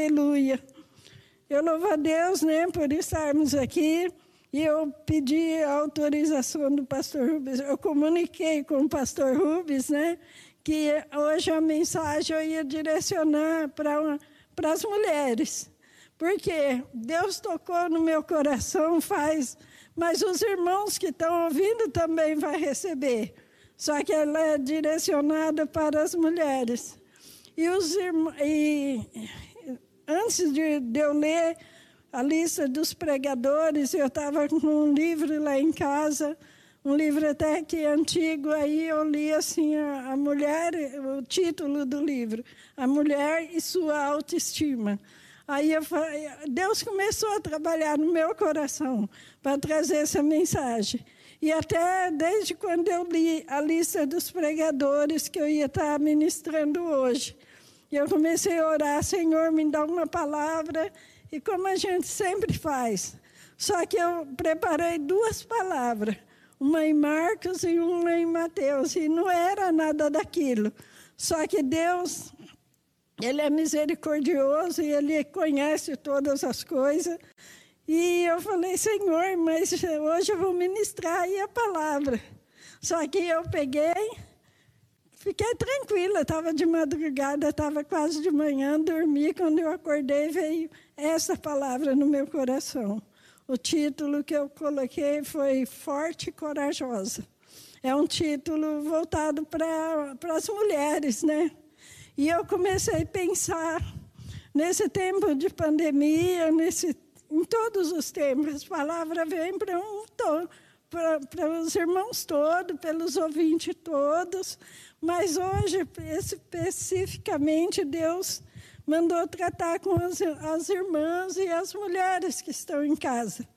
Aleluia. Eu louvo a Deus, né, por estarmos aqui. E eu pedi a autorização do pastor Rubens. Eu comuniquei com o pastor Rubens, né, que hoje a mensagem eu ia direcionar para para as mulheres. Porque Deus tocou no meu coração faz, mas os irmãos que estão ouvindo também vai receber. Só que ela é direcionada para as mulheres. E os irmãos, antes de, de eu ler a lista dos pregadores, eu estava com um livro lá em casa, um livro até que antigo, aí eu li assim a, a mulher, o título do livro, A Mulher e Sua Autoestima. Aí eu, Deus começou a trabalhar no meu coração para trazer essa mensagem. E até desde quando eu li a lista dos pregadores que eu ia estar ministrando hoje, eu comecei a orar, Senhor, me dá uma palavra, e como a gente sempre faz. Só que eu preparei duas palavras, uma em Marcos e uma em Mateus, e não era nada daquilo. Só que Deus, Ele é misericordioso e Ele conhece todas as coisas. E eu falei, Senhor, mas hoje eu vou ministrar aí a palavra. Só que eu peguei, fiquei tranquila, estava de madrugada, estava quase de manhã, dormi. Quando eu acordei, veio essa palavra no meu coração. O título que eu coloquei foi Forte e Corajosa. É um título voltado para as mulheres, né? E eu comecei a pensar nesse tempo de pandemia, nesse em todos os tempos. A palavra vem para um para os irmãos todos, pelos ouvintes todos, mas hoje, especificamente, Deus mandou tratar com as, as irmãs e as mulheres que estão em casa.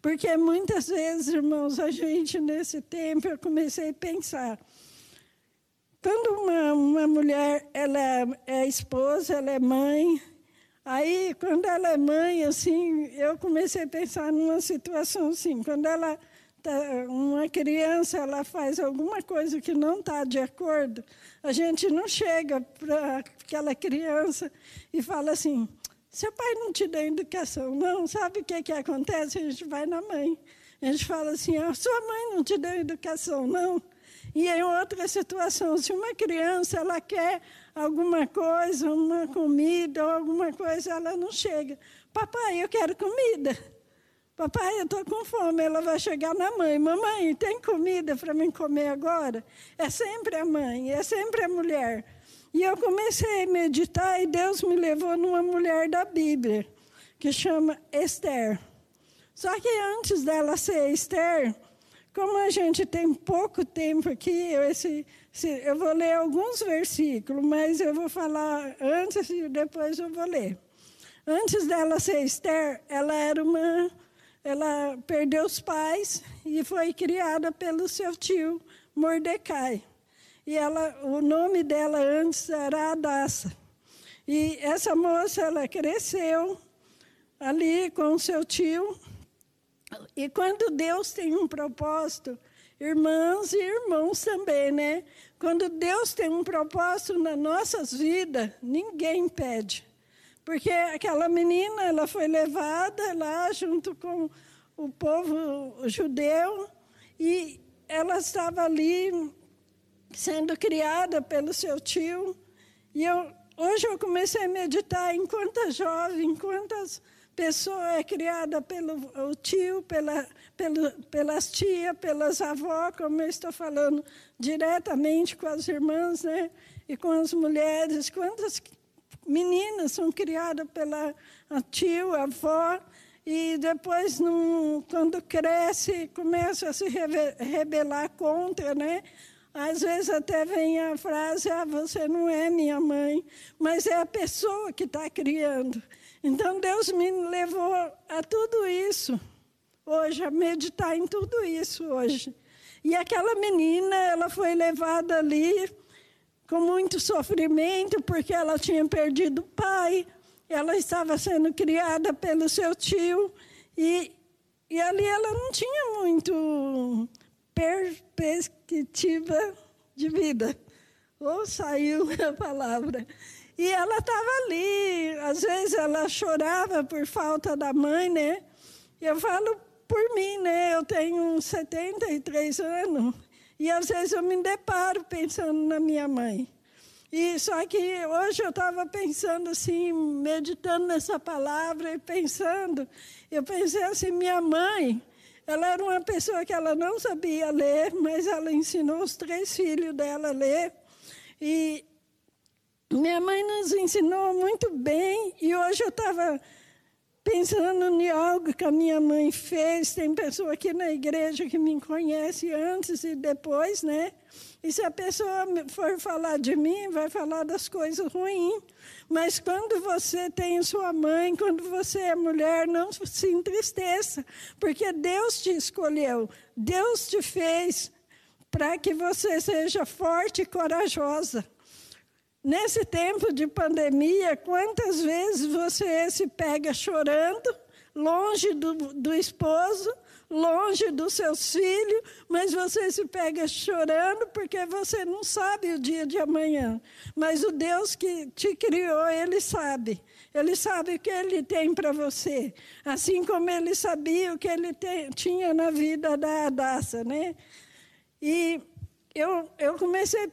Porque muitas vezes, irmãos, a gente, nesse tempo, eu comecei a pensar. Quando uma, uma mulher ela é, é esposa, ela é mãe, Aí, quando ela é mãe, assim, eu comecei a pensar numa situação assim, quando ela uma criança ela faz alguma coisa que não está de acordo, a gente não chega para aquela criança e fala assim, seu pai não te deu educação, não, sabe o que, que acontece? A gente vai na mãe. A gente fala assim, a sua mãe não te deu educação, não. E em outra situação, se uma criança ela quer alguma coisa, uma comida ou alguma coisa, ela não chega. Papai, eu quero comida. Papai, eu estou com fome. Ela vai chegar na mãe. Mamãe, tem comida para mim comer agora? É sempre a mãe, é sempre a mulher. E eu comecei a meditar e Deus me levou numa mulher da Bíblia, que chama Esther. Só que antes dela ser Esther, como a gente tem pouco tempo aqui, esse, eu vou ler alguns versículos, mas eu vou falar antes e depois eu vou ler. Antes dela ser Esther, ela era uma. Ela perdeu os pais e foi criada pelo seu tio Mordecai. E ela, o nome dela antes era Adassa. E essa moça, ela cresceu ali com seu tio e quando Deus tem um propósito, irmãs e irmãos também, né? Quando Deus tem um propósito nas nossas vidas, ninguém impede. Porque aquela menina, ela foi levada lá junto com o povo judeu e ela estava ali sendo criada pelo seu tio. E eu, hoje eu comecei a meditar em quantas jovens, quantas pessoa é criada pelo tio, pela, pelo, pelas tias, pelas avós, como eu estou falando diretamente com as irmãs, né? E com as mulheres. Quantas meninas são criadas pela a tio, a avó, e depois, num, quando cresce, começa a se rebelar contra, né? Às vezes até vem a frase: ah, você não é minha mãe, mas é a pessoa que está criando. Então Deus me levou a tudo isso hoje, a meditar em tudo isso hoje. E aquela menina, ela foi levada ali com muito sofrimento, porque ela tinha perdido o pai, ela estava sendo criada pelo seu tio, e, e ali ela não tinha muito perspectiva de vida. Ou saiu a palavra. E ela estava ali, às vezes ela chorava por falta da mãe, né? Eu falo por mim, né? Eu tenho 73 anos e às vezes eu me deparo pensando na minha mãe. E só que hoje eu estava pensando assim, meditando nessa palavra e pensando, eu pensei assim, minha mãe, ela era uma pessoa que ela não sabia ler, mas ela ensinou os três filhos dela a ler. E minha mãe nos ensinou muito bem e hoje eu estava pensando em algo que a minha mãe fez. Tem pessoa aqui na igreja que me conhece antes e depois, né? E se a pessoa for falar de mim, vai falar das coisas ruins. Mas quando você tem sua mãe, quando você é mulher, não se entristeça, porque Deus te escolheu, Deus te fez para que você seja forte e corajosa. Nesse tempo de pandemia, quantas vezes você se pega chorando, longe do, do esposo, longe dos seus filhos, mas você se pega chorando porque você não sabe o dia de amanhã. Mas o Deus que te criou, Ele sabe. Ele sabe o que Ele tem para você. Assim como Ele sabia o que Ele te, tinha na vida da Adassa, né? E eu, eu comecei a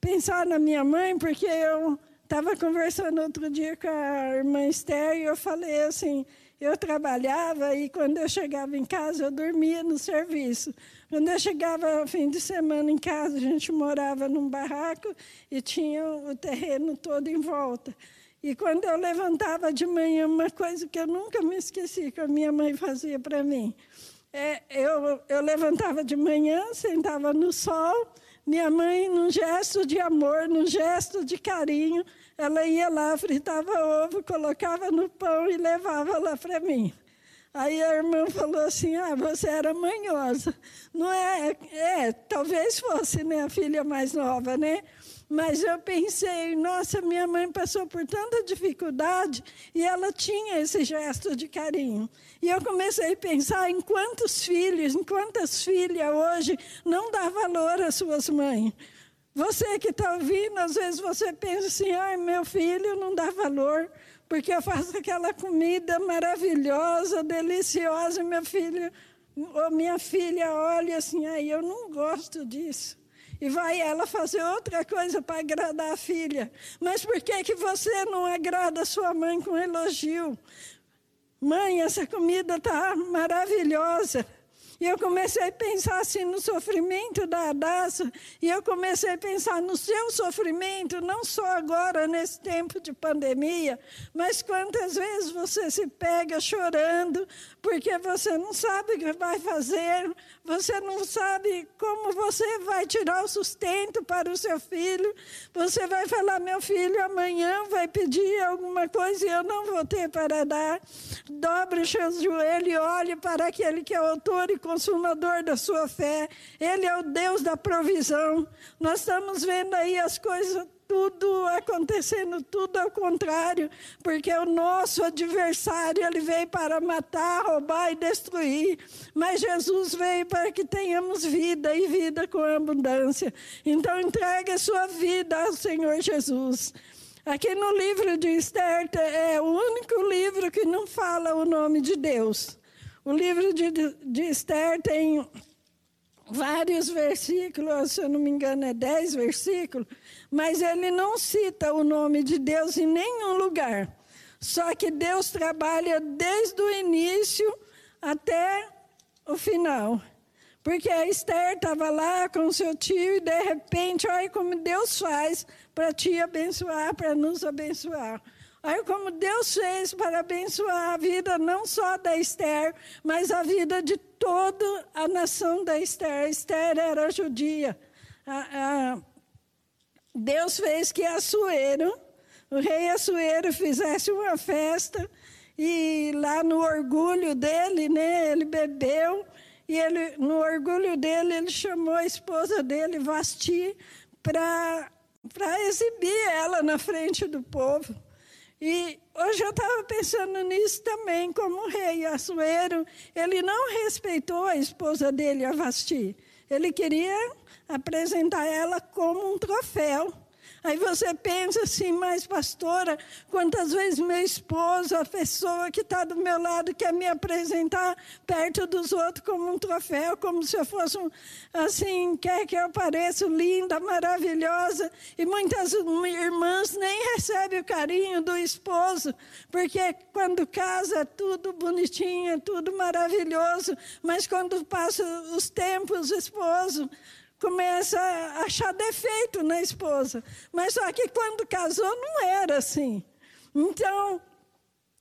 pensar na minha mãe, porque eu estava conversando outro dia com a irmã Esther e eu falei assim: eu trabalhava e quando eu chegava em casa eu dormia no serviço. Quando eu chegava fim de semana em casa, a gente morava num barraco e tinha o terreno todo em volta. E quando eu levantava de manhã, uma coisa que eu nunca me esqueci que a minha mãe fazia para mim. É, eu, eu levantava de manhã, sentava no sol, minha mãe, num gesto de amor, num gesto de carinho, ela ia lá, fritava ovo, colocava no pão e levava lá para mim. Aí a irmã falou assim: Ah, você era manhosa. Não é? É, talvez fosse minha né, filha mais nova, né? Mas eu pensei, nossa, minha mãe passou por tanta dificuldade e ela tinha esse gesto de carinho. E eu comecei a pensar em quantos filhos, em quantas filhas hoje não dá valor às suas mães. Você que está ouvindo, às vezes você pensa assim, ai, meu filho não dá valor, porque eu faço aquela comida maravilhosa, deliciosa, e meu filho ou minha filha olha assim, ai, eu não gosto disso e vai ela fazer outra coisa para agradar a filha. Mas por que, que você não agrada a sua mãe com elogio? Mãe, essa comida está maravilhosa. E eu comecei a pensar assim no sofrimento da Adassa, e eu comecei a pensar no seu sofrimento, não só agora, nesse tempo de pandemia, mas quantas vezes você se pega chorando, porque você não sabe o que vai fazer, você não sabe como você vai tirar o sustento para o seu filho, você vai falar: meu filho amanhã vai pedir alguma coisa e eu não vou ter para dar. Dobre os seus joelhos e olhe para aquele que é autor e consumador da sua fé, ele é o Deus da provisão. Nós estamos vendo aí as coisas tudo acontecendo tudo ao contrário, porque o nosso adversário ele veio para matar, roubar e destruir, mas Jesus veio para que tenhamos vida e vida com abundância. Então entregue a sua vida ao Senhor Jesus. Aqui no livro de Esther é o único livro que não fala o nome de Deus. O livro de, de Esther tem vários versículos, se eu não me engano, é dez versículos, mas ele não cita o nome de Deus em nenhum lugar. Só que Deus trabalha desde o início até o final. Porque a Esther estava lá com seu tio e, de repente, olha como Deus faz para te abençoar, para nos abençoar. Olha como Deus fez para abençoar a vida não só da Esther, mas a vida de toda a nação da Esther. Esther era judia. Deus fez que Assuero, o rei Assuero, fizesse uma festa e lá no orgulho dele, né, ele bebeu e ele, no orgulho dele, ele chamou a esposa dele, Vasti, para exibir ela na frente do povo. E hoje eu estava pensando nisso também, como o rei Assuero, ele não respeitou a esposa dele, a Vasti. Ele queria apresentar ela como um troféu. Aí você pensa assim, mas pastora, quantas vezes meu esposo, a pessoa que está do meu lado, quer me apresentar perto dos outros como um troféu, como se eu fosse um, assim, quer que eu pareça linda, maravilhosa. E muitas irmãs nem recebem o carinho do esposo, porque quando casa é tudo bonitinho, é tudo maravilhoso, mas quando passa os tempos, o esposo começa a achar defeito na esposa. Mas só que quando casou não era assim. Então,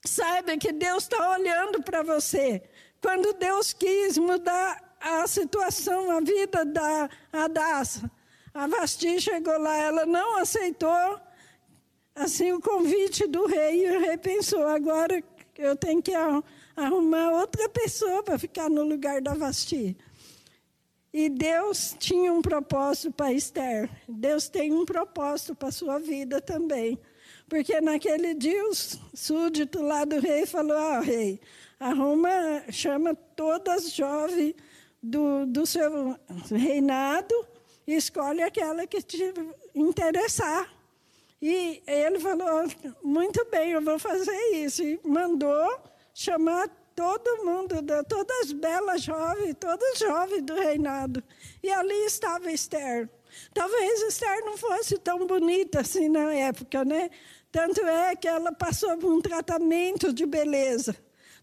saiba que Deus está olhando para você. Quando Deus quis mudar a situação, a vida da Adassa, a Vasti chegou lá, ela não aceitou assim o convite do rei, e o rei pensou, agora eu tenho que arrumar outra pessoa para ficar no lugar da Vasti. E Deus tinha um propósito para Esther. Deus tem um propósito para a sua vida também. Porque naquele dia o súdito lá do rei falou: Ah, rei, arruma, chama todas as jovens do, do seu reinado e escolhe aquela que te interessar. E ele falou: Muito bem, eu vou fazer isso. E mandou chamar todo mundo, todas as belas jovens, todas jovens do reinado. E ali estava Esther. Talvez Esther não fosse tão bonita assim na época, né? Tanto é que ela passou por um tratamento de beleza.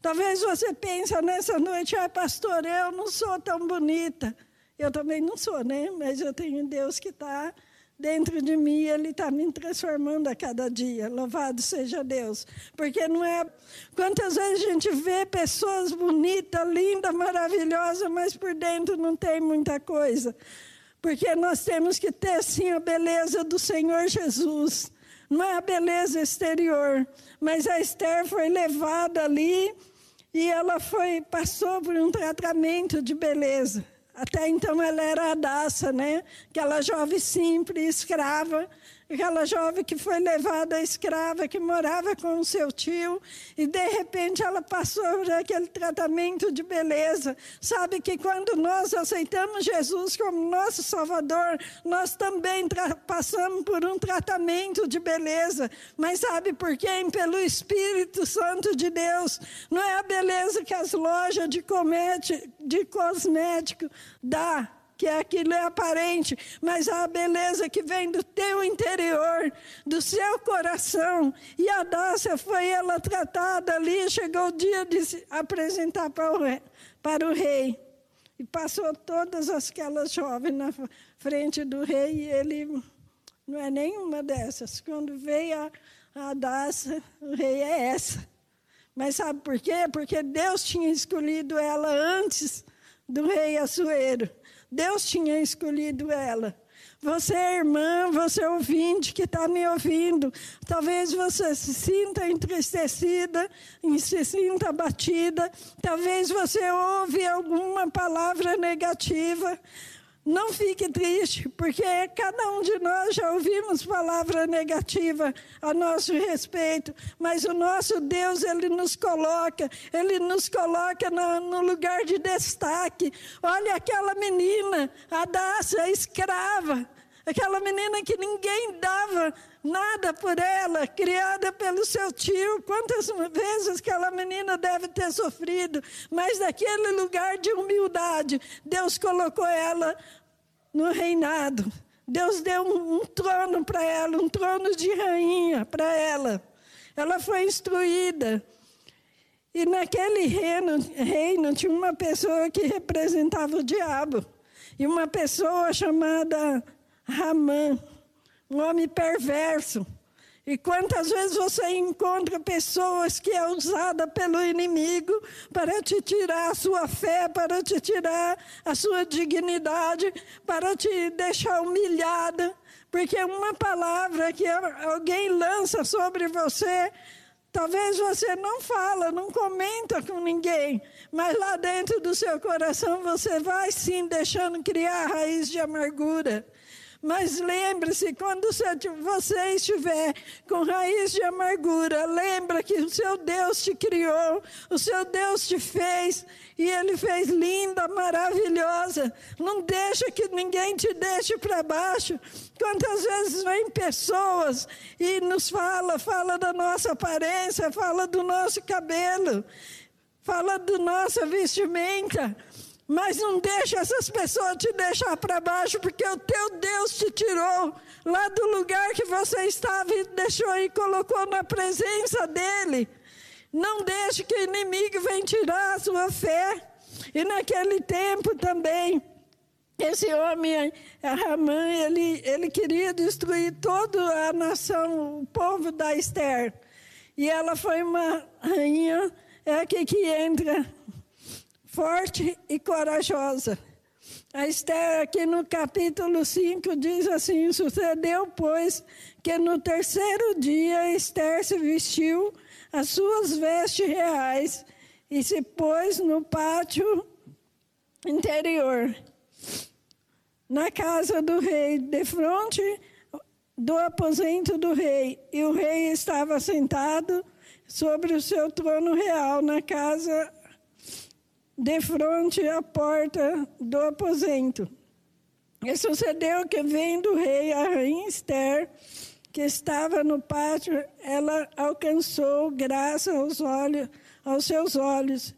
Talvez você pense nessa noite, ah, pastor, eu não sou tão bonita. Eu também não sou, né? Mas eu tenho Deus que está dentro de mim, Ele está me transformando a cada dia. Louvado seja Deus. Porque não é. Quantas vezes a gente vê pessoas bonitas, lindas, maravilhosas, mas por dentro não tem muita coisa. Porque nós temos que ter, sim, a beleza do Senhor Jesus. Não é a beleza exterior, mas a Esther foi levada ali e ela foi passou por um tratamento de beleza. Até então ela era a Daça, né? Aquela jovem simples, escrava, aquela jovem que foi levada escrava, que morava com o seu tio, e de repente ela passou por aquele tratamento de beleza. Sabe que quando nós aceitamos Jesus como nosso Salvador, nós também passamos por um tratamento de beleza. Mas sabe por quê? Pelo Espírito Santo de Deus. Não é a beleza que as lojas de, comete, de cosmético dá que aquilo é aparente, mas a beleza que vem do teu interior, do seu coração. E a Dácia foi ela tratada ali, chegou o dia de se apresentar para o rei. Para o rei. E passou todas aquelas jovens na frente do rei, e ele não é nenhuma dessas. Quando veio a, a Dácia, o rei é essa. Mas sabe por quê? Porque Deus tinha escolhido ela antes do rei Assuero. Deus tinha escolhido ela. Você, irmã, você ouvinte que está me ouvindo, talvez você se sinta entristecida, se sinta abatida, talvez você ouve alguma palavra negativa, não fique triste, porque cada um de nós já ouvimos palavra negativa a nosso respeito, mas o nosso Deus, Ele nos coloca, Ele nos coloca no, no lugar de destaque. Olha aquela menina, a Dácia, a escrava, aquela menina que ninguém dava nada por ela, criada pelo seu tio. Quantas vezes aquela menina deve ter sofrido, mas naquele lugar de humildade, Deus colocou ela no reinado. Deus deu um, um trono para ela, um trono de rainha para ela. Ela foi instruída. E naquele reino, reino tinha uma pessoa que representava o diabo. E uma pessoa chamada Ramã, um homem perverso. E quantas vezes você encontra pessoas que é usada pelo inimigo para te tirar a sua fé, para te tirar a sua dignidade, para te deixar humilhada, porque uma palavra que alguém lança sobre você, talvez você não fala, não comenta com ninguém, mas lá dentro do seu coração você vai sim deixando criar raiz de amargura. Mas lembre-se, quando você estiver com raiz de amargura, lembra que o seu Deus te criou, o seu Deus te fez, e Ele fez linda, maravilhosa. Não deixa que ninguém te deixe para baixo. Quantas vezes vem pessoas e nos fala, fala da nossa aparência, fala do nosso cabelo, fala da nossa vestimenta. Mas não deixa essas pessoas te deixar para baixo, porque o teu Deus te tirou lá do lugar que você estava e deixou e colocou na presença dele. Não deixe que o inimigo venha tirar a sua fé. E naquele tempo também, esse homem, Ramã, ele, ele queria destruir toda a nação, o povo da Esther. E ela foi uma rainha, é aqui que entra forte e corajosa. A Esther, aqui no capítulo 5, diz assim: Sucedeu, pois, que no terceiro dia Esther se vestiu as suas vestes reais e se pôs no pátio interior, na casa do rei, de frente do aposento do rei. E o rei estava sentado sobre o seu trono real na casa de frente à porta do aposento. E sucedeu que, vendo o rei, a rainha Esther, que estava no pátio, ela alcançou graça aos, olhos, aos seus olhos.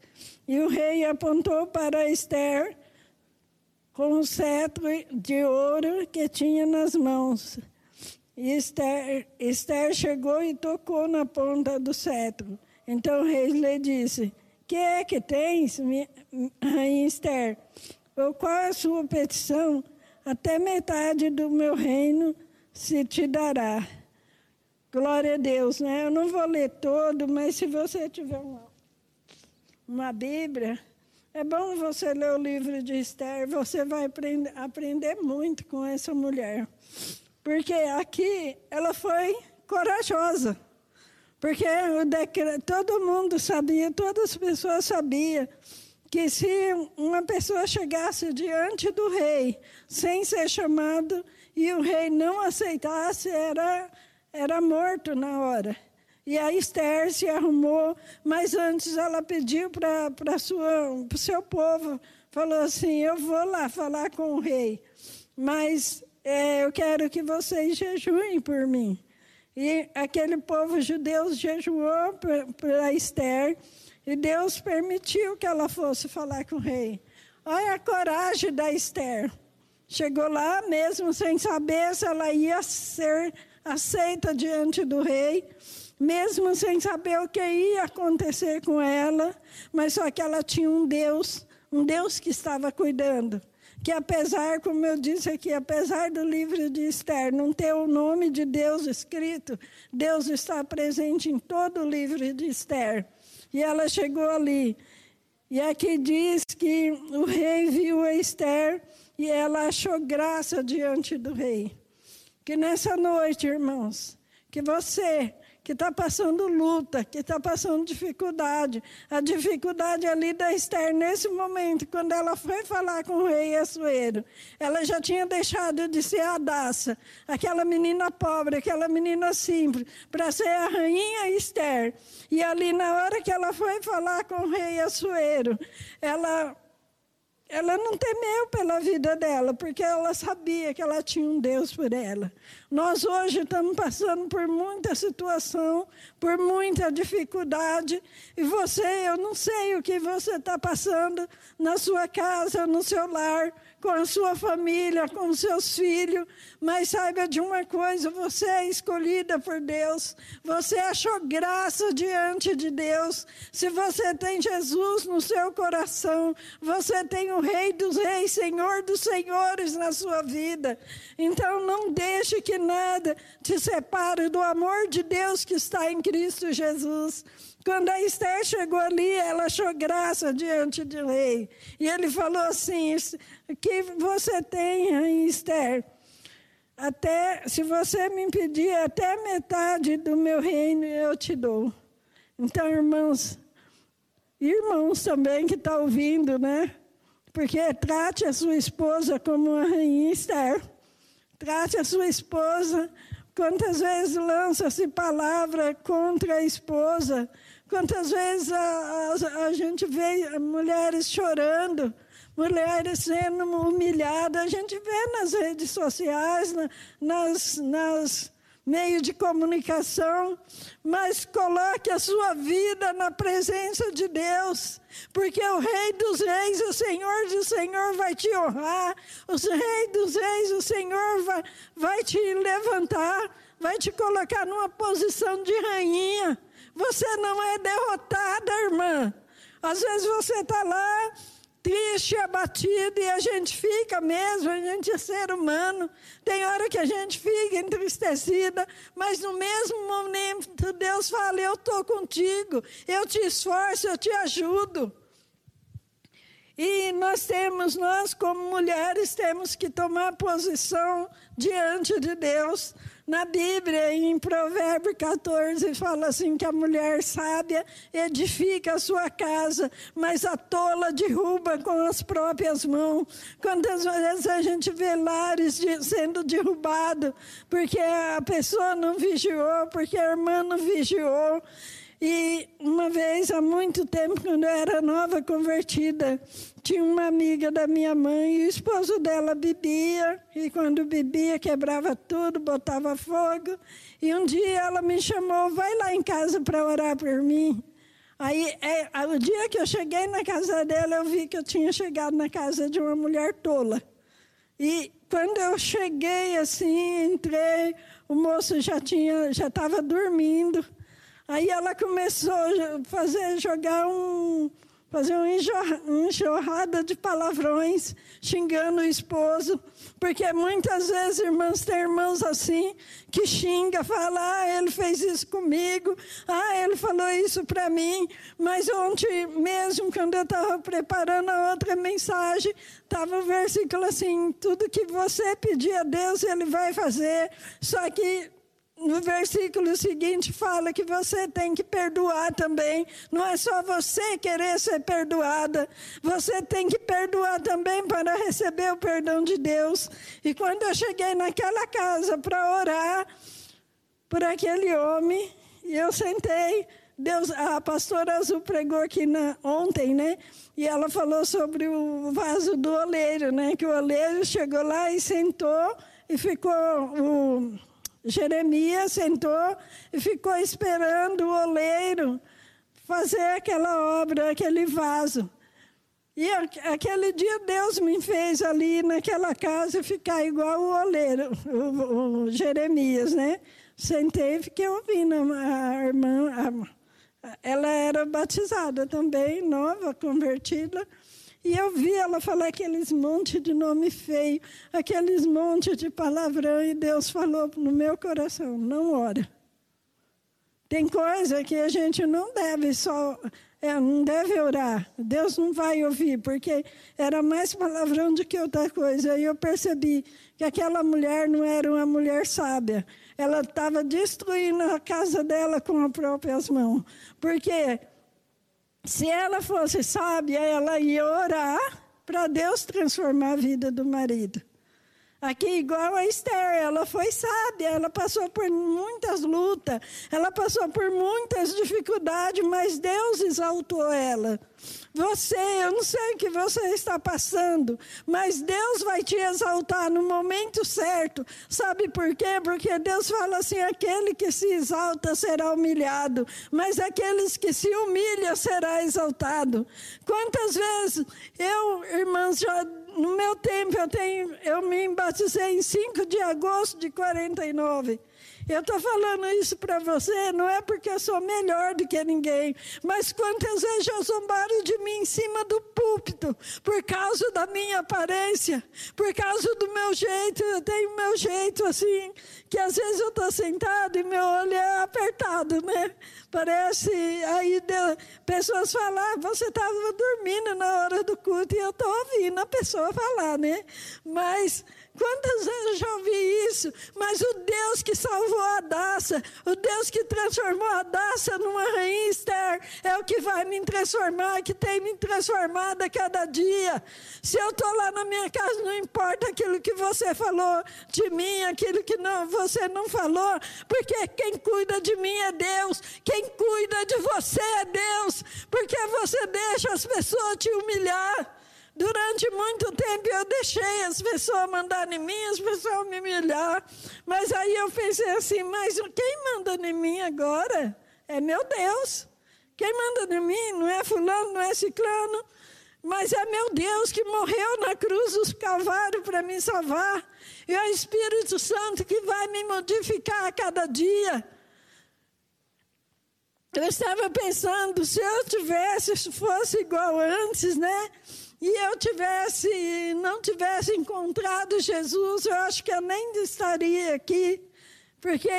E o rei apontou para Esther com o cetro de ouro que tinha nas mãos. E Esther, Esther chegou e tocou na ponta do cetro. Então o rei lhe disse: que é que tens, Rainha Esther? Ou qual é a sua petição? Até metade do meu reino se te dará. Glória a Deus, né? Eu não vou ler todo, mas se você tiver uma, uma Bíblia, é bom você ler o livro de Esther, você vai aprender, aprender muito com essa mulher. Porque aqui ela foi corajosa. Porque o decreto, todo mundo sabia, todas as pessoas sabiam que se uma pessoa chegasse diante do rei sem ser chamado e o rei não aceitasse, era, era morto na hora. E a Esther se arrumou, mas antes ela pediu para o seu povo, falou assim, eu vou lá falar com o rei, mas é, eu quero que vocês jejuem por mim. E aquele povo judeu jejuou para Esther, e Deus permitiu que ela fosse falar com o rei. Olha a coragem da Esther. Chegou lá mesmo sem saber se ela ia ser aceita diante do rei, mesmo sem saber o que ia acontecer com ela, mas só que ela tinha um Deus, um Deus que estava cuidando que apesar, como eu disse aqui, apesar do livro de Esther não ter o nome de Deus escrito, Deus está presente em todo o livro de Esther. E ela chegou ali. E aqui diz que o rei viu a Esther e ela achou graça diante do rei. Que nessa noite, irmãos, que você que está passando luta, que está passando dificuldade. A dificuldade ali da Esther, nesse momento, quando ela foi falar com o rei Assuero, ela já tinha deixado de ser a Daça, aquela menina pobre, aquela menina simples, para ser a rainha Esther. E ali, na hora que ela foi falar com o rei Assuero, ela ela não temeu pela vida dela, porque ela sabia que ela tinha um Deus por ela. Nós hoje estamos passando por muita situação, por muita dificuldade, e você, eu não sei o que você está passando na sua casa, no seu lar, com a sua família, com seus filhos, mas saiba de uma coisa: você é escolhida por Deus, você achou graça diante de Deus. Se você tem Jesus no seu coração, você tem o Rei dos Reis, Senhor dos Senhores na sua vida. Então não deixe que nada te separe do amor de Deus que está em Cristo Jesus. Quando a Esther chegou ali, ela achou graça diante do rei. E ele falou assim: que você tem, Esther? Até, se você me pedir até metade do meu reino, eu te dou. Então, irmãos, irmãos também que estão tá ouvindo, né? Porque trate a sua esposa como uma rainha Esther. trate a sua esposa. Quantas vezes lança-se palavra contra a esposa? Quantas vezes a, a, a gente vê mulheres chorando, mulheres sendo humilhadas, a gente vê nas redes sociais, na, nas, nas meios de comunicação, mas coloque a sua vida na presença de Deus, porque o Rei dos Reis, o Senhor do Senhor vai te honrar, o Rei dos Reis, o Senhor vai, vai te levantar, vai te colocar numa posição de rainha. Você não é derrotada, irmã. Às vezes você está lá triste, abatido, e a gente fica mesmo, a gente é ser humano. Tem hora que a gente fica entristecida, mas no mesmo momento Deus fala: Eu estou contigo, eu te esforço, eu te ajudo. E nós temos, nós como mulheres, temos que tomar posição diante de Deus. Na Bíblia, em Provérbio 14, fala assim: que a mulher sábia edifica a sua casa, mas a tola derruba com as próprias mãos. Quantas vezes a gente vê lares de, sendo derrubado porque a pessoa não vigiou, porque a irmã não vigiou. E uma vez, há muito tempo, quando eu era nova convertida, tinha uma amiga da minha mãe e o esposo dela bebia, e quando bebia quebrava tudo, botava fogo. E um dia ela me chamou, vai lá em casa para orar por mim. Aí, é, o dia que eu cheguei na casa dela, eu vi que eu tinha chegado na casa de uma mulher tola. E quando eu cheguei assim, entrei, o moço já tinha, já estava dormindo. Aí ela começou a fazer, jogar um, fazer uma enxurrada de palavrões, xingando o esposo, porque muitas vezes, irmãos, tem irmãos assim, que xinga, fala, ah, ele fez isso comigo, ah, ele falou isso para mim, mas ontem mesmo, quando eu estava preparando a outra mensagem, estava o versículo assim, tudo que você pedir a Deus, ele vai fazer, só que no versículo seguinte fala que você tem que perdoar também. Não é só você querer ser perdoada, você tem que perdoar também para receber o perdão de Deus. E quando eu cheguei naquela casa para orar por aquele homem, e eu sentei, Deus, a pastora Azul pregou aqui na, ontem, né? E ela falou sobre o vaso do oleiro, né? Que o oleiro chegou lá e sentou e ficou o Jeremias sentou e ficou esperando o oleiro fazer aquela obra, aquele vaso. E aquele dia Deus me fez ali naquela casa ficar igual o oleiro, o, o Jeremias, né? Sentei e fiquei ouvindo a irmã. A, ela era batizada também, nova, convertida. E eu vi ela falar aqueles monte de nome feio, aqueles monte de palavrão, e Deus falou no meu coração: não ora. Tem coisa que a gente não deve só, é, não deve orar. Deus não vai ouvir, porque era mais palavrão do que outra coisa. E eu percebi que aquela mulher não era uma mulher sábia. Ela estava destruindo a casa dela com as próprias mãos. Porque se ela fosse sábia, ela ia orar para Deus transformar a vida do marido. Aqui, igual a Esther, ela foi sábia, ela passou por muitas lutas, ela passou por muitas dificuldades, mas Deus exaltou ela. Você, eu não sei o que você está passando, mas Deus vai te exaltar no momento certo. Sabe por quê? Porque Deus fala assim: aquele que se exalta será humilhado, mas aqueles que se humilham será exaltado. Quantas vezes eu, irmãs, já no meu tempo, eu, tenho, eu me batizei em 5 de agosto de 49. Eu estou falando isso para você, não é porque eu sou melhor do que ninguém, mas quantas vezes já zombaram de mim em cima do púlpito, por causa da minha aparência, por causa do meu jeito, eu tenho meu jeito assim, que às vezes eu estou sentado e meu olho é apertado, né? Parece, aí deu, pessoas falam, ah, você estava dormindo na hora do culto e eu estou ouvindo a pessoa falar, né? Mas Quantas vezes eu já ouvi isso? Mas o Deus que salvou a Daça, o Deus que transformou a Daça numa rainha Esther, é o que vai me transformar, que tem me transformado a cada dia. Se eu estou lá na minha casa, não importa aquilo que você falou de mim, aquilo que não, você não falou, porque quem cuida de mim é Deus, quem cuida de você é Deus, porque você deixa as pessoas te humilhar. Durante muito tempo eu deixei as pessoas mandarem em mim, as pessoas me humilhar. Mas aí eu pensei assim, mas quem manda em mim agora é meu Deus. Quem manda em mim não é fulano, não é ciclano, mas é meu Deus que morreu na cruz dos Calvário para me salvar. E é o Espírito Santo que vai me modificar a cada dia. Eu estava pensando, se eu tivesse, se fosse igual antes, né? E eu tivesse, não tivesse encontrado Jesus, eu acho que eu nem estaria aqui, porque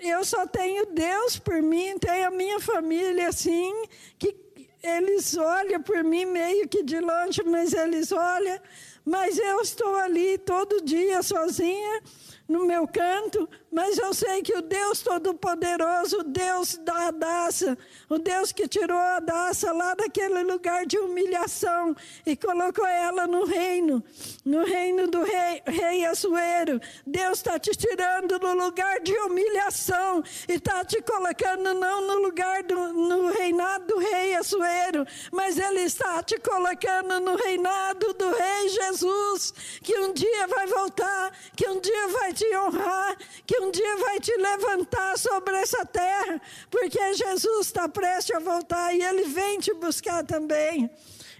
eu só tenho Deus por mim, tenho a minha família assim, que eles olham por mim meio que de longe, mas eles olham, mas eu estou ali todo dia sozinha no meu canto, mas eu sei que o Deus Todo-Poderoso, o Deus da Daça, o Deus que tirou a Daça lá daquele lugar de humilhação e colocou ela no reino, no reino do rei, rei Assuero. Deus está te tirando do lugar de humilhação e está te colocando não no lugar do no reinado do rei Assuero, mas Ele está te colocando no reinado do rei Jesus, que um dia vai voltar, que um dia vai te honrar, que um dia vai te levantar sobre essa terra, porque Jesus está prestes a voltar e Ele vem te buscar também.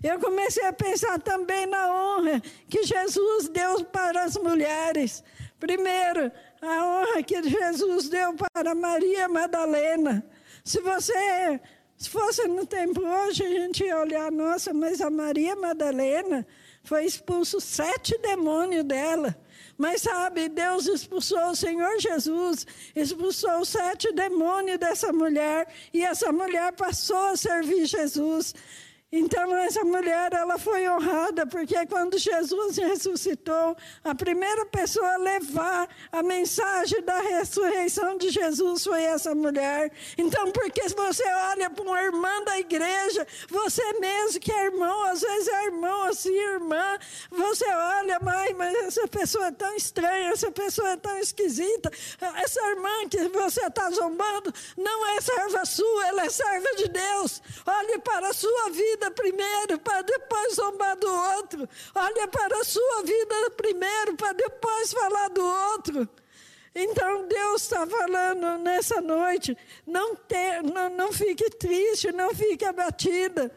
Eu comecei a pensar também na honra que Jesus deu para as mulheres. Primeiro, a honra que Jesus deu para Maria Madalena. Se você se fosse no tempo hoje, a gente ia olhar, nossa, mas a Maria Madalena foi expulso sete demônios dela. Mas sabe, Deus expulsou o Senhor Jesus, expulsou sete demônios dessa mulher, e essa mulher passou a servir Jesus. Então essa mulher ela foi honrada porque quando Jesus ressuscitou, a primeira pessoa a levar a mensagem da ressurreição de Jesus foi essa mulher. Então porque você olha para uma irmã da igreja, você mesmo que é irmão, às vezes é irmão assim, irmã, você olha, mãe, mas essa pessoa é tão estranha, essa pessoa é tão esquisita, essa irmã que você está zombando não é serva sua, ela é serva de Deus. Olhe para a sua vida vida primeiro, para depois zombar do outro. Olha para a sua vida primeiro, para depois falar do outro. Então Deus está falando nessa noite, não, ter, não, não fique triste, não fique abatida,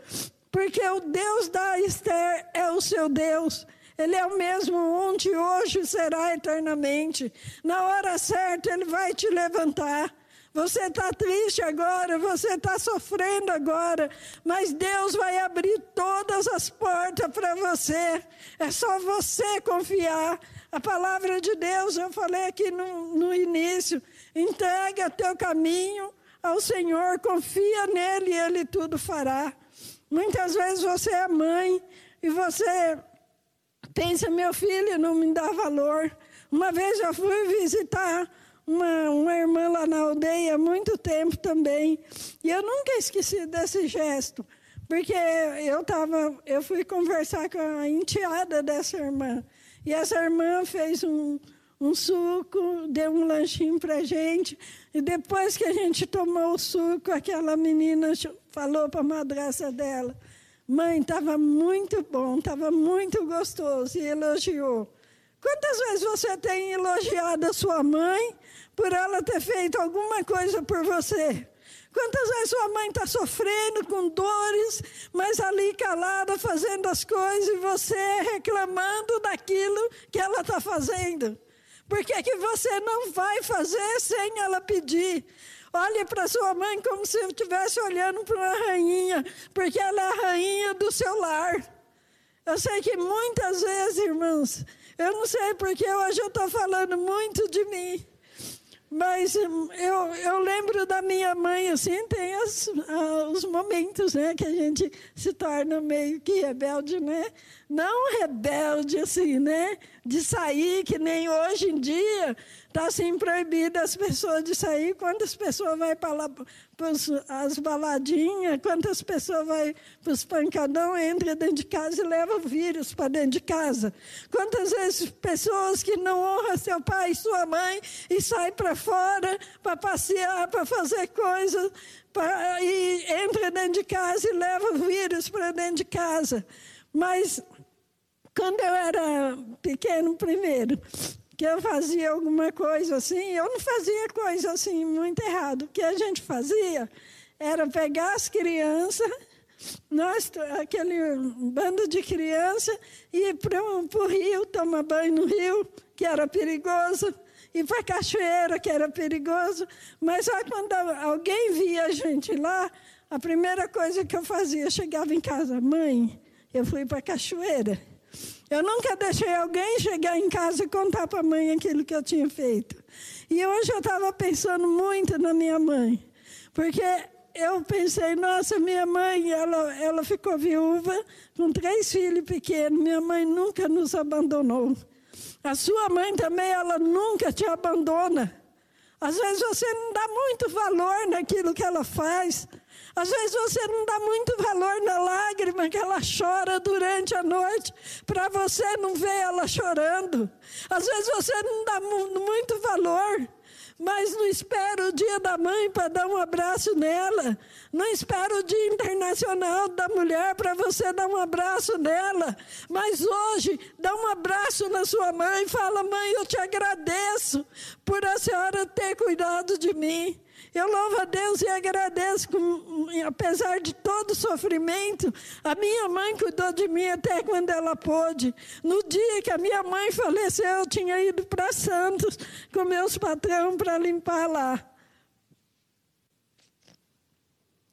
porque o Deus da Esther é o seu Deus. Ele é o mesmo ontem, hoje será eternamente. Na hora certa, Ele vai te levantar. Você está triste agora, você está sofrendo agora, mas Deus vai abrir todas as portas para você. É só você confiar. A palavra de Deus, eu falei aqui no, no início: entrega teu caminho ao Senhor, confia nele e ele tudo fará. Muitas vezes você é mãe e você pensa, meu filho não me dá valor. Uma vez eu fui visitar uma, uma irmã lá na aldeia há muito tempo também. E eu nunca esqueci desse gesto, porque eu, tava, eu fui conversar com a enteada dessa irmã. E essa irmã fez um, um suco, deu um lanchinho para gente. E depois que a gente tomou o suco, aquela menina falou para a madraça dela: Mãe, estava muito bom, estava muito gostoso. E elogiou. Quantas vezes você tem elogiado a sua mãe por ela ter feito alguma coisa por você. Quantas vezes sua mãe está sofrendo com dores, mas ali calada fazendo as coisas e você reclamando daquilo que ela está fazendo? Por que, que você não vai fazer sem ela pedir? Olhe para sua mãe como se estivesse olhando para uma rainha, porque ela é a rainha do seu lar. Eu sei que muitas vezes, irmãos, eu não sei porque hoje eu estou falando muito de mim. Mas hum, eu, eu lembro da minha mãe, assim, tem as, os momentos né, que a gente se torna meio que rebelde, né? Não rebelde, assim, né? De sair, que nem hoje em dia, Está assim proibido as pessoas de sair. Quantas pessoas vai para as baladinhas, quantas pessoas vai para os pancadão, entra dentro de casa e leva vírus para dentro de casa. Quantas vezes pessoas que não honram seu pai e sua mãe e saem para fora para passear, para fazer coisas, e entra dentro de casa e leva vírus para dentro de casa. Mas quando eu era pequeno, primeiro, que eu fazia alguma coisa assim, eu não fazia coisa assim muito errado. O que a gente fazia era pegar as crianças, nós, aquele bando de crianças, e ir para o rio, tomar banho no rio, que era perigoso, e para a cachoeira, que era perigoso. Mas só quando alguém via a gente lá, a primeira coisa que eu fazia, eu chegava em casa, mãe, eu fui para a cachoeira. Eu nunca deixei alguém chegar em casa e contar para a mãe aquilo que eu tinha feito. E hoje eu estava pensando muito na minha mãe, porque eu pensei, nossa, minha mãe, ela, ela ficou viúva com três filhos pequenos, minha mãe nunca nos abandonou. A sua mãe também, ela nunca te abandona. Às vezes você não dá muito valor naquilo que ela faz, às vezes você não dá muito valor na lágrima que ela chora durante a noite, para você não ver ela chorando. Às vezes você não dá muito valor, mas não espera o dia da mãe para dar um abraço nela. Não espera o dia internacional da mulher para você dar um abraço nela. Mas hoje, dá um abraço na sua mãe e fala: Mãe, eu te agradeço por a senhora ter cuidado de mim. Eu louvo a Deus e agradeço, que, apesar de todo o sofrimento, a minha mãe cuidou de mim até quando ela pôde. No dia que a minha mãe faleceu, eu tinha ido para Santos com meus patrões para limpar lá.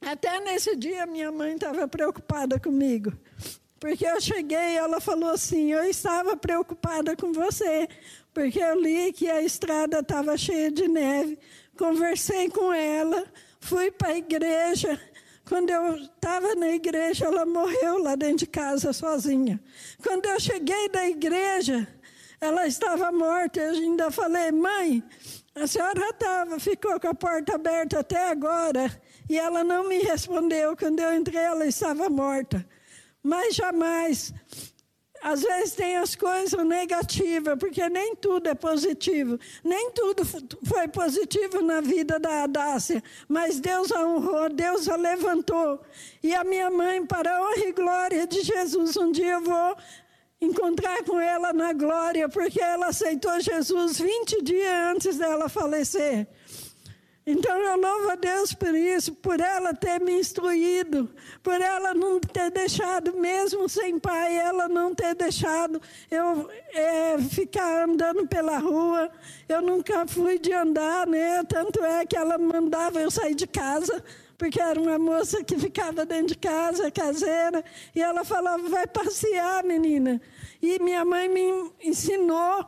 Até nesse dia, minha mãe estava preocupada comigo. Porque eu cheguei e ela falou assim: Eu estava preocupada com você, porque eu li que a estrada estava cheia de neve conversei com ela, fui para a igreja. Quando eu estava na igreja, ela morreu lá dentro de casa sozinha. Quando eu cheguei da igreja, ela estava morta. Eu ainda falei, mãe, a senhora estava, ficou com a porta aberta até agora. E ela não me respondeu. Quando eu entrei, ela estava morta. Mas jamais às vezes tem as coisas negativas, porque nem tudo é positivo. Nem tudo foi positivo na vida da Adácia. Mas Deus a honrou, Deus a levantou. E a minha mãe, para a honra e glória de Jesus, um dia eu vou encontrar com ela na glória, porque ela aceitou Jesus 20 dias antes dela falecer. Então eu louvo a Deus por isso, por ela ter me instruído, por ela não ter deixado, mesmo sem pai, ela não ter deixado eu é, ficar andando pela rua. Eu nunca fui de andar, né? Tanto é que ela mandava eu sair de casa, porque era uma moça que ficava dentro de casa, caseira, e ela falava: vai passear, menina. E minha mãe me ensinou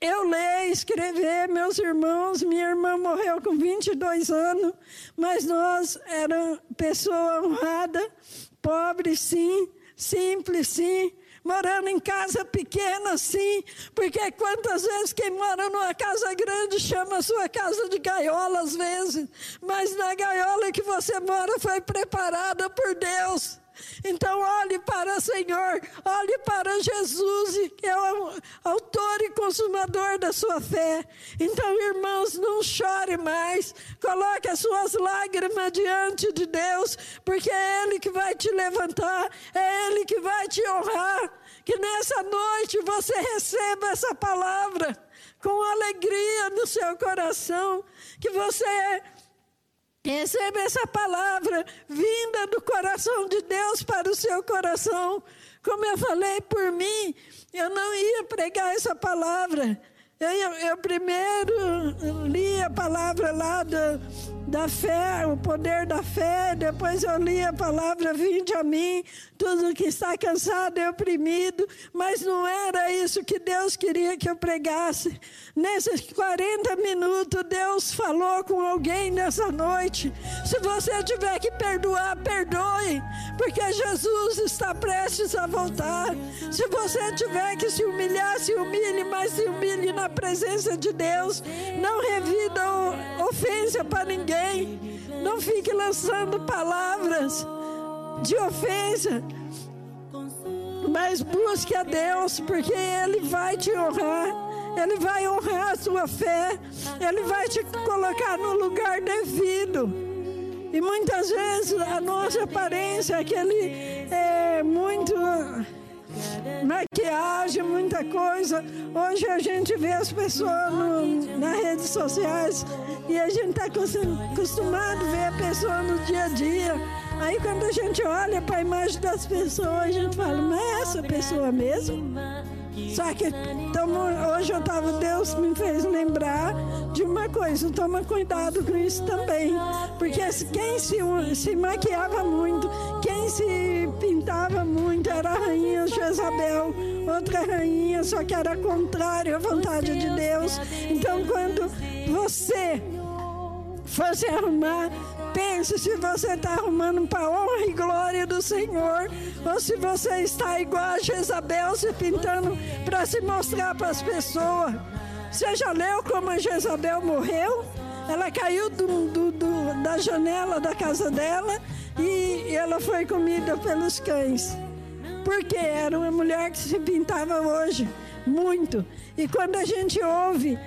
eu ler, escrever, meus irmãos, minha irmã morreu com 22 anos, mas nós éramos pessoa honrada, pobre sim, simples sim, morando em casa pequena sim, porque quantas vezes quem mora numa casa grande chama a sua casa de gaiola às vezes, mas na gaiola que você mora foi preparada por Deus. Então, olhe para o Senhor, olhe para Jesus, que é o autor e consumador da sua fé. Então, irmãos, não chore mais, coloque as suas lágrimas diante de Deus, porque é Ele que vai te levantar, é Ele que vai te honrar. Que nessa noite você receba essa palavra com alegria no seu coração, que você Receba essa palavra vinda do coração de Deus para o seu coração. Como eu falei por mim, eu não ia pregar essa palavra. Eu, eu primeiro li a palavra lá do, da fé, o poder da fé. Depois eu li a palavra: Vinde a mim, tudo que está cansado e oprimido. Mas não era isso que Deus queria que eu pregasse. Nesses 40 minutos, Deus falou com alguém nessa noite. Se você tiver que perdoar, perdoe, porque Jesus está prestes a voltar. Se você tiver que se humilhar, se humilhe, mas se humilhe na presença de Deus. Não revida ofensa para ninguém. Não fique lançando palavras de ofensa. Mas busque a Deus, porque Ele vai te honrar. Ele vai honrar a sua fé. Ele vai te colocar no lugar devido. E muitas vezes a nossa aparência, aquele é muito maquiagem, muita coisa. Hoje a gente vê as pessoas no, nas redes sociais e a gente está acostumado a ver a pessoa no dia a dia. Aí quando a gente olha para a imagem das pessoas, a gente fala, mas é essa pessoa mesmo? Só que tamo, hoje eu tava, Deus me fez lembrar de uma coisa, toma cuidado com isso também. Porque quem se, se maquiava muito, quem se pintava muito era a rainha Jezabel, outra rainha, só que era contrário à vontade de Deus. Então quando você fosse arrumar Pense se você está arrumando para honra e glória do Senhor, ou se você está igual a Jezabel se pintando para se mostrar para as pessoas. Você já leu como a Jezabel morreu? Ela caiu do, do, do, da janela da casa dela e ela foi comida pelos cães. Porque era uma mulher que se pintava hoje muito. E quando a gente ouve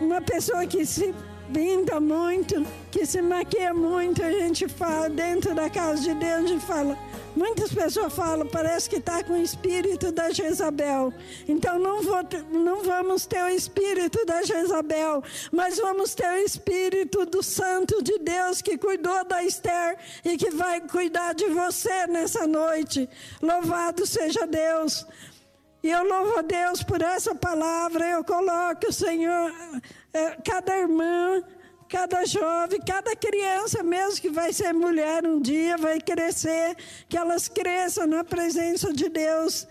uma pessoa que se pinta muito, que se maquia muito, a gente fala, dentro da casa de Deus, a gente fala. Muitas pessoas falam, parece que está com o espírito da Jezabel. Então não, vou, não vamos ter o espírito da Jezabel, mas vamos ter o espírito do Santo de Deus que cuidou da Esther e que vai cuidar de você nessa noite. Louvado seja Deus. E eu louvo a Deus por essa palavra. Eu coloco, Senhor, é, cada irmã, cada jovem, cada criança mesmo que vai ser mulher um dia, vai crescer, que elas cresçam na presença de Deus